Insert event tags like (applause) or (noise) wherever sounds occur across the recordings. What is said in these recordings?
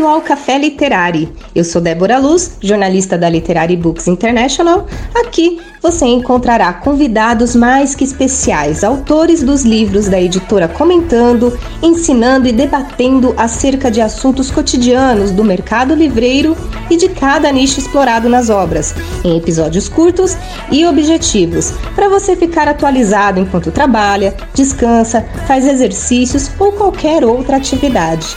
Bem-vindo ao Café Literário. Eu sou Débora Luz, jornalista da Literary Books International. Aqui você encontrará convidados mais que especiais, autores dos livros da editora comentando, ensinando e debatendo acerca de assuntos cotidianos do mercado livreiro e de cada nicho explorado nas obras, em episódios curtos e objetivos, para você ficar atualizado enquanto trabalha, descansa, faz exercícios ou qualquer outra atividade.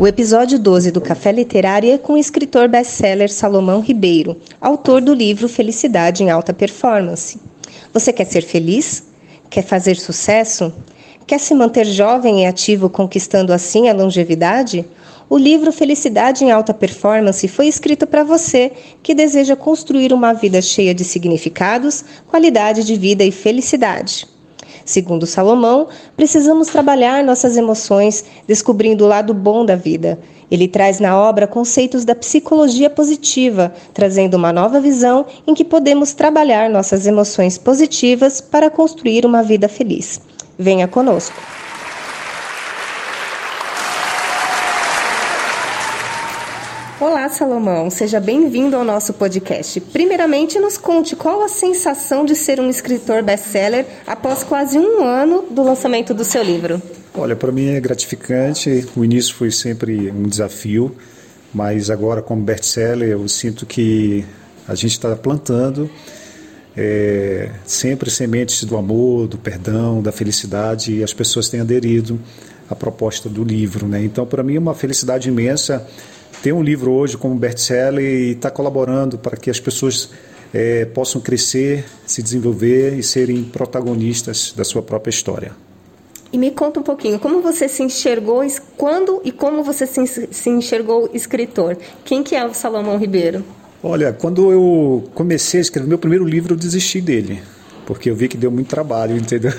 O episódio 12 do Café Literário é com o escritor best-seller Salomão Ribeiro, autor do livro Felicidade em Alta Performance. Você quer ser feliz? Quer fazer sucesso? Quer se manter jovem e ativo, conquistando assim a longevidade? O livro Felicidade em Alta Performance foi escrito para você que deseja construir uma vida cheia de significados, qualidade de vida e felicidade. Segundo Salomão, precisamos trabalhar nossas emoções, descobrindo o lado bom da vida. Ele traz na obra conceitos da psicologia positiva, trazendo uma nova visão em que podemos trabalhar nossas emoções positivas para construir uma vida feliz. Venha conosco. Olá, Salomão. Seja bem-vindo ao nosso podcast. Primeiramente, nos conte qual a sensação de ser um escritor best-seller após quase um ano do lançamento do seu livro. Olha, para mim é gratificante. O início foi sempre um desafio, mas agora, como best-seller, eu sinto que a gente está plantando é, sempre sementes do amor, do perdão, da felicidade e as pessoas têm aderido à proposta do livro. Né? Então, para mim, é uma felicidade imensa ter um livro hoje como best-seller e estar tá colaborando para que as pessoas é, possam crescer, se desenvolver e serem protagonistas da sua própria história. E me conta um pouquinho, como você se enxergou, quando e como você se enxergou escritor? Quem que é o Salomão Ribeiro? Olha, quando eu comecei a escrever meu primeiro livro, eu desisti dele, porque eu vi que deu muito trabalho, (laughs) entendeu?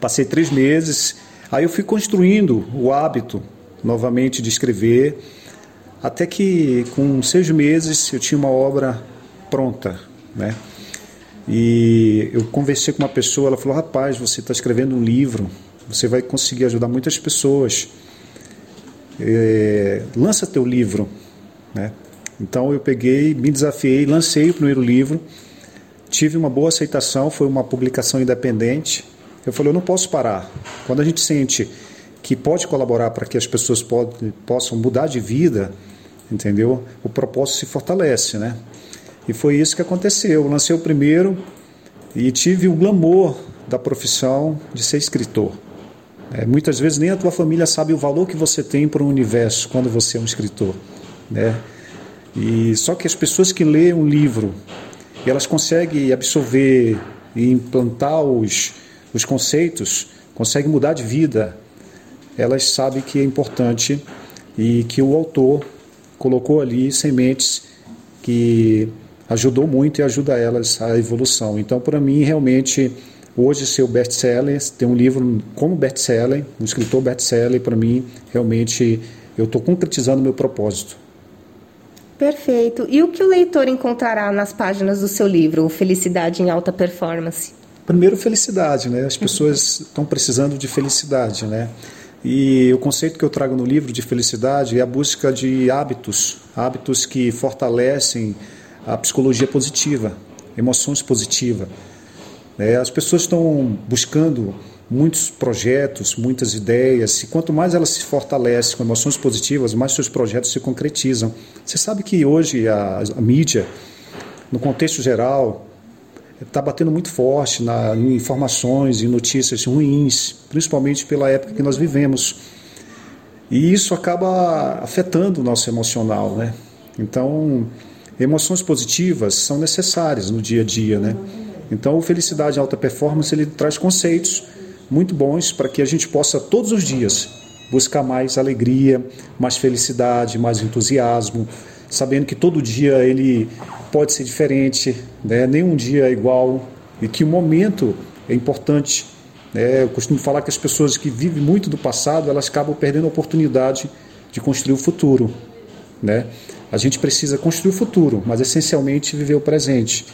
Passei três meses, aí eu fui construindo o hábito novamente de escrever, até que com seis meses eu tinha uma obra pronta, né? E eu conversei com uma pessoa, ela falou: rapaz, você está escrevendo um livro, você vai conseguir ajudar muitas pessoas. É, lança teu livro, né? Então eu peguei, me desafiei, lancei o primeiro livro, tive uma boa aceitação, foi uma publicação independente. Eu falei: eu não posso parar. Quando a gente sente que pode colaborar para que as pessoas pode, possam mudar de vida, entendeu? O propósito se fortalece, né? E foi isso que aconteceu. Eu lancei o primeiro e tive o glamour da profissão de ser escritor. É, muitas vezes nem a tua família sabe o valor que você tem para o universo quando você é um escritor, né? E só que as pessoas que leem um livro, elas conseguem absorver e implantar os, os conceitos, conseguem mudar de vida. Elas sabem que é importante e que o autor colocou ali sementes que ajudou muito e ajuda elas a evolução. Então, para mim, realmente, hoje ser o best-seller, ter um livro como best-seller, um escritor best-seller, para mim, realmente, eu estou concretizando meu propósito. Perfeito. E o que o leitor encontrará nas páginas do seu livro, Felicidade em Alta Performance? Primeiro, felicidade, né? As pessoas estão precisando de felicidade, né? E o conceito que eu trago no livro de felicidade é a busca de hábitos, hábitos que fortalecem a psicologia positiva, emoções positivas. É, as pessoas estão buscando muitos projetos, muitas ideias, e quanto mais elas se fortalecem com emoções positivas, mais seus projetos se concretizam. Você sabe que hoje a, a mídia, no contexto geral, está batendo muito forte na, em informações e notícias ruins, principalmente pela época que nós vivemos. E isso acaba afetando o nosso emocional, né? Então, emoções positivas são necessárias no dia a dia, né? Então, Felicidade Alta Performance ele traz conceitos muito bons para que a gente possa todos os dias buscar mais alegria, mais felicidade, mais entusiasmo, sabendo que todo dia ele pode ser diferente, né? nenhum dia é igual e que o momento é importante. Né? Eu costumo falar que as pessoas que vivem muito do passado elas acabam perdendo a oportunidade de construir o futuro. Né? A gente precisa construir o futuro, mas essencialmente viver o presente.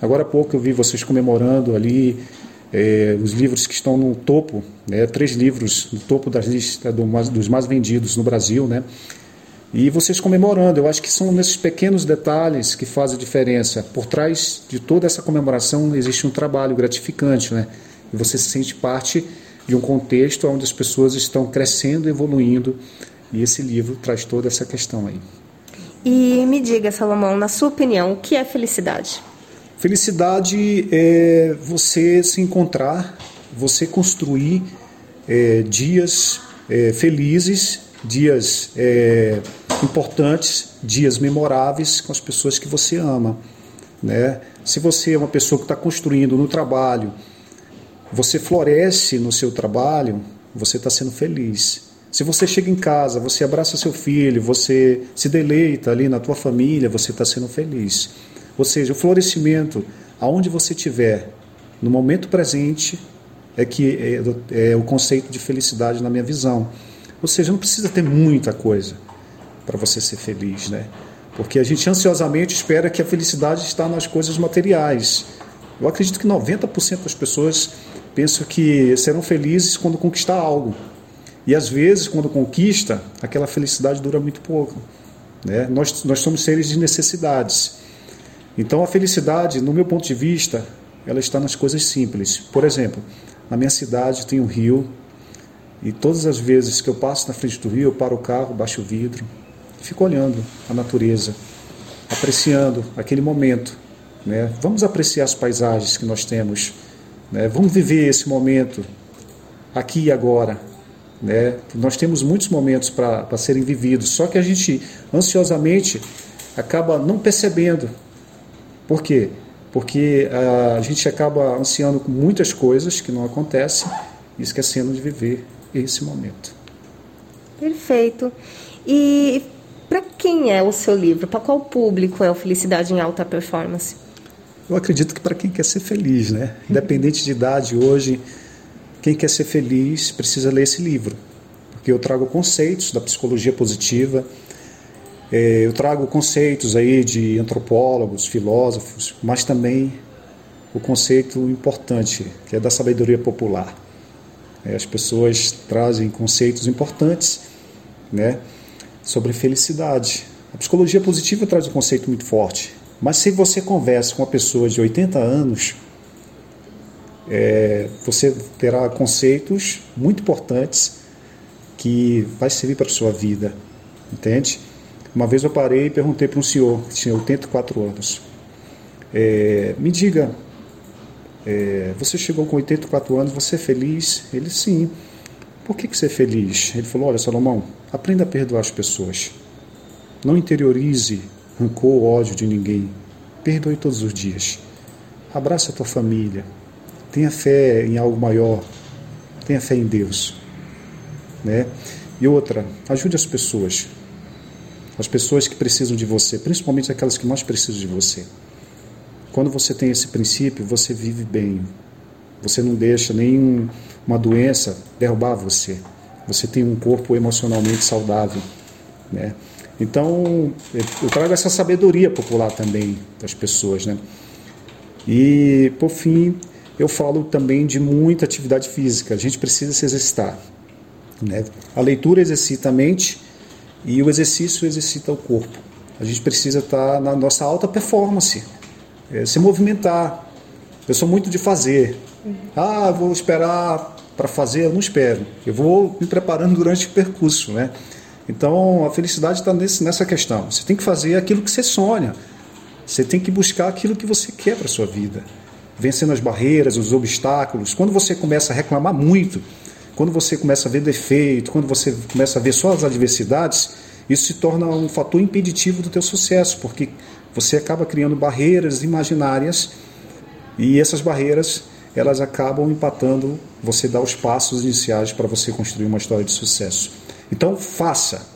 Agora há pouco eu vi vocês comemorando ali é, os livros que estão no topo, né, três livros no topo das listas do mais, dos mais vendidos no Brasil, né? E vocês comemorando, eu acho que são nesses pequenos detalhes que fazem a diferença. Por trás de toda essa comemoração existe um trabalho gratificante, né? E você se sente parte de um contexto onde as pessoas estão crescendo, evoluindo, e esse livro traz toda essa questão aí. E me diga, Salomão, na sua opinião, o que é felicidade? Felicidade é você se encontrar, você construir é, dias é, felizes, dias é, importantes, dias memoráveis com as pessoas que você ama. Né? Se você é uma pessoa que está construindo no trabalho, você floresce no seu trabalho, você está sendo feliz. Se você chega em casa, você abraça seu filho, você se deleita ali na tua família, você está sendo feliz. Ou seja, o florescimento, aonde você estiver, no momento presente, é que é, é o conceito de felicidade na minha visão. Ou seja, não precisa ter muita coisa para você ser feliz, né? Porque a gente ansiosamente espera que a felicidade está nas coisas materiais. Eu acredito que 90% das pessoas pensam que serão felizes quando conquistar algo. E às vezes, quando conquista, aquela felicidade dura muito pouco. Né? Nós, nós somos seres de necessidades. Então, a felicidade, no meu ponto de vista, ela está nas coisas simples. Por exemplo, na minha cidade tem um rio, e todas as vezes que eu passo na frente do rio, eu paro o carro, baixo o vidro, fico olhando a natureza, apreciando aquele momento. Né? Vamos apreciar as paisagens que nós temos. Né? Vamos viver esse momento aqui e agora. Né? Nós temos muitos momentos para serem vividos, só que a gente ansiosamente acaba não percebendo. Por quê? Porque a gente acaba ansiando muitas coisas que não acontecem e esquecendo de viver esse momento. Perfeito. E para quem é o seu livro? Para qual público é o Felicidade em Alta Performance? Eu acredito que para quem quer ser feliz, né? Independente de idade, hoje quem quer ser feliz precisa ler esse livro, porque eu trago conceitos da psicologia positiva, é, eu trago conceitos aí de antropólogos, filósofos, mas também o conceito importante, que é da sabedoria popular. É, as pessoas trazem conceitos importantes né, sobre felicidade. A psicologia positiva traz um conceito muito forte, mas se você conversa com uma pessoa de 80 anos, é, você terá conceitos muito importantes que vai servir para a sua vida, entende? Uma vez eu parei e perguntei para um senhor que tinha 84 anos, é, me diga, é, você chegou com 84 anos, você é feliz? Ele, sim. Por que, que você é feliz? Ele falou, olha Salomão, aprenda a perdoar as pessoas. Não interiorize rancor, ódio de ninguém. Perdoe todos os dias. Abraça a tua família, Tenha fé em algo maior. Tenha fé em Deus. Né? E outra, ajude as pessoas. As pessoas que precisam de você, principalmente aquelas que mais precisam de você. Quando você tem esse princípio, você vive bem. Você não deixa nenhuma doença derrubar você. Você tem um corpo emocionalmente saudável. Né? Então, eu trago essa sabedoria popular também das pessoas. Né? E, por fim, eu falo também de muita atividade física. A gente precisa se exercitar. Né? A leitura exercita a mente e o exercício exercita o corpo. A gente precisa estar na nossa alta performance, é, se movimentar. Eu sou muito de fazer. Ah, vou esperar para fazer, eu não espero. Eu vou me preparando durante o percurso, né? Então, a felicidade está nessa questão. Você tem que fazer aquilo que você sonha. Você tem que buscar aquilo que você quer para sua vida vencendo as barreiras, os obstáculos. Quando você começa a reclamar muito, quando você começa a ver defeito, quando você começa a ver só as adversidades, isso se torna um fator impeditivo do teu sucesso, porque você acaba criando barreiras imaginárias e essas barreiras elas acabam empatando você dar os passos iniciais para você construir uma história de sucesso. Então faça,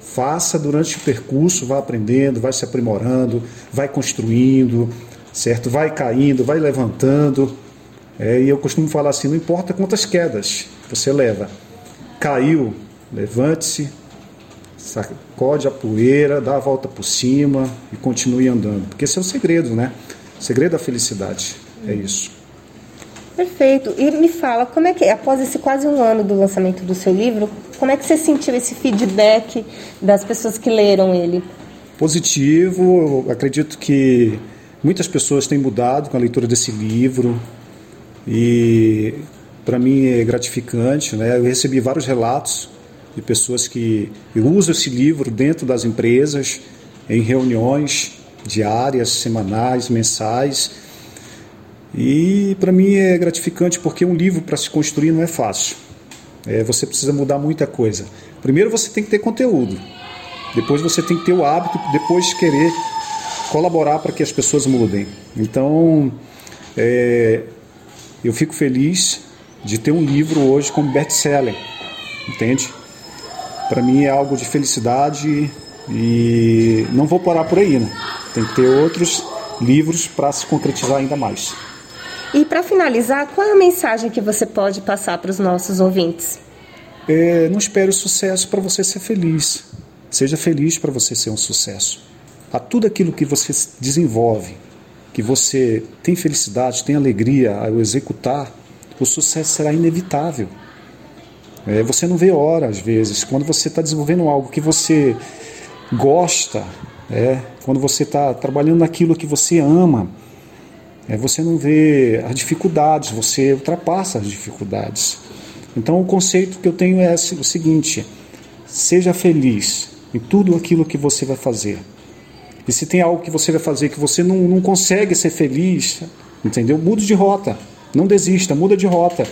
faça durante o percurso, vá aprendendo, vai se aprimorando, vai construindo, certo? Vai caindo, vai levantando. É, e eu costumo falar assim: não importa quantas quedas você leva, caiu, levante-se, sacode a poeira, dá a volta por cima e continue andando. Porque esse é o segredo, né? O segredo da felicidade é isso. Perfeito. E me fala, como é que, após esse quase um ano do lançamento do seu livro, como é que você sentiu esse feedback das pessoas que leram ele? Positivo, eu acredito que muitas pessoas têm mudado com a leitura desse livro e para mim é gratificante, né? Eu recebi vários relatos de pessoas que usam esse livro dentro das empresas, em reuniões diárias, semanais, mensais. E para mim é gratificante porque um livro para se construir não é fácil. É, você precisa mudar muita coisa. Primeiro você tem que ter conteúdo, depois você tem que ter o hábito, depois querer colaborar para que as pessoas mudem. Então, é, eu fico feliz de ter um livro hoje como best-seller, entende? Para mim é algo de felicidade e não vou parar por aí, né? Tem que ter outros livros para se concretizar ainda mais. E para finalizar, qual é a mensagem que você pode passar para os nossos ouvintes? É, não espere o sucesso para você ser feliz. Seja feliz para você ser um sucesso. A tudo aquilo que você desenvolve, que você tem felicidade, tem alegria ao executar, o sucesso será inevitável. É, você não vê hora, às vezes, quando você está desenvolvendo algo que você gosta, é, quando você está trabalhando naquilo que você ama, é, você não vê as dificuldades, você ultrapassa as dificuldades. Então, o conceito que eu tenho é o seguinte: seja feliz em tudo aquilo que você vai fazer. E se tem algo que você vai fazer que você não, não consegue ser feliz, entendeu? Mude de rota. Não desista, muda de rota.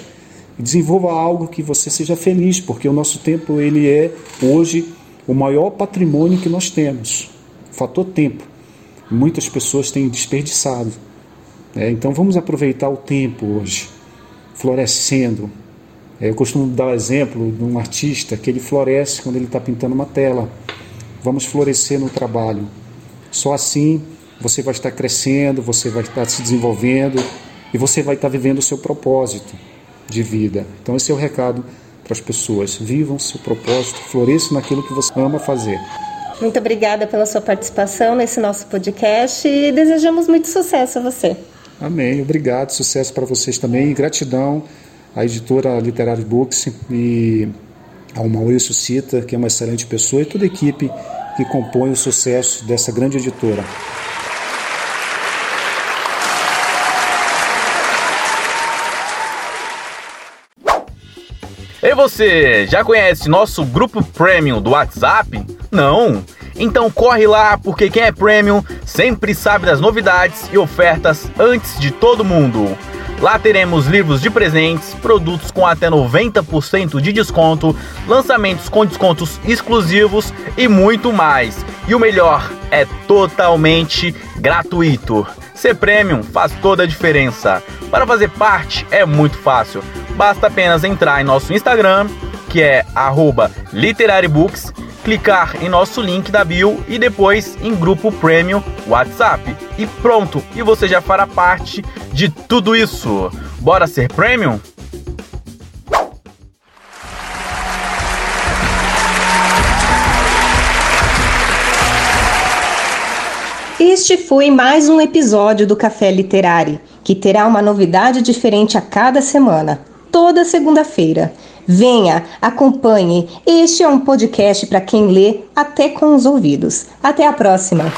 Desenvolva algo que você seja feliz, porque o nosso tempo ele é hoje o maior patrimônio que nós temos. O fator tempo. Muitas pessoas têm desperdiçado. É, então vamos aproveitar o tempo hoje, florescendo. É, eu costumo dar o exemplo de um artista que ele floresce quando ele está pintando uma tela. Vamos florescer no trabalho. Só assim você vai estar crescendo, você vai estar se desenvolvendo e você vai estar vivendo o seu propósito de vida. Então esse é o recado para as pessoas. Vivam seu propósito, floresçam naquilo que você ama fazer. Muito obrigada pela sua participação nesse nosso podcast e desejamos muito sucesso a você. Amém. Obrigado. Sucesso para vocês também. E gratidão à editora Literary Books e ao Maurício Cita, que é uma excelente pessoa, e toda a equipe que compõe o sucesso dessa grande editora. E você, já conhece nosso grupo premium do WhatsApp? Não? Então corre lá, porque quem é premium sempre sabe das novidades e ofertas antes de todo mundo. Lá teremos livros de presentes, produtos com até 90% de desconto, lançamentos com descontos exclusivos e muito mais. E o melhor, é totalmente gratuito. Ser premium faz toda a diferença. Para fazer parte é muito fácil. Basta apenas entrar em nosso Instagram, que é @literarybooks, clicar em nosso link da bio e depois em grupo premium WhatsApp. E pronto, e você já fará parte de tudo isso. Bora ser premium? Este foi mais um episódio do Café Literário, que terá uma novidade diferente a cada semana toda segunda-feira. Venha, acompanhe. Este é um podcast para quem lê até com os ouvidos. Até a próxima.